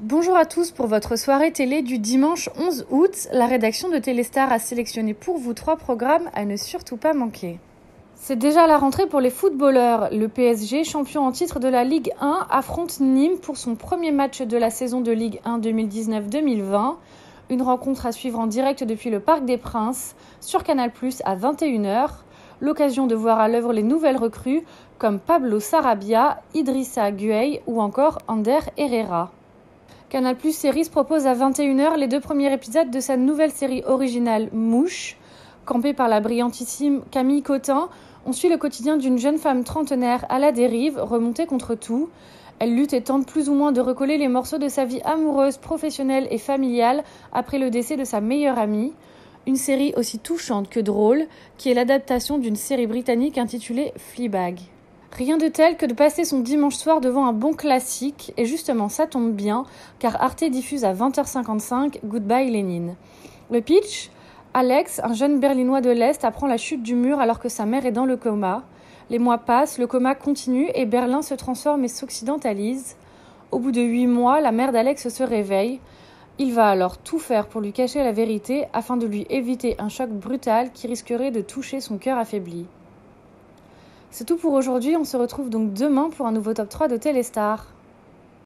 Bonjour à tous pour votre soirée télé du dimanche 11 août. La rédaction de Téléstar a sélectionné pour vous trois programmes à ne surtout pas manquer. C'est déjà la rentrée pour les footballeurs. Le PSG, champion en titre de la Ligue 1, affronte Nîmes pour son premier match de la saison de Ligue 1 2019-2020. Une rencontre à suivre en direct depuis le Parc des Princes sur Canal Plus à 21h. L'occasion de voir à l'œuvre les nouvelles recrues comme Pablo Sarabia, Idrissa Gueye ou encore Ander Herrera. Canal Plus Series propose à 21h les deux premiers épisodes de sa nouvelle série originale Mouche. Campée par la brillantissime Camille Cotin, on suit le quotidien d'une jeune femme trentenaire à la dérive, remontée contre tout. Elle lutte et tente plus ou moins de recoller les morceaux de sa vie amoureuse, professionnelle et familiale après le décès de sa meilleure amie. Une série aussi touchante que drôle, qui est l'adaptation d'une série britannique intitulée Fleabag. Rien de tel que de passer son dimanche soir devant un bon classique, et justement ça tombe bien, car Arte diffuse à 20h55 Goodbye Lénine. Le pitch? Alex, un jeune berlinois de l'Est, apprend la chute du mur alors que sa mère est dans le coma. Les mois passent, le coma continue et Berlin se transforme et s'occidentalise. Au bout de huit mois, la mère d'Alex se réveille. Il va alors tout faire pour lui cacher la vérité afin de lui éviter un choc brutal qui risquerait de toucher son cœur affaibli. C'est tout pour aujourd'hui, on se retrouve donc demain pour un nouveau top 3 de Téléstar.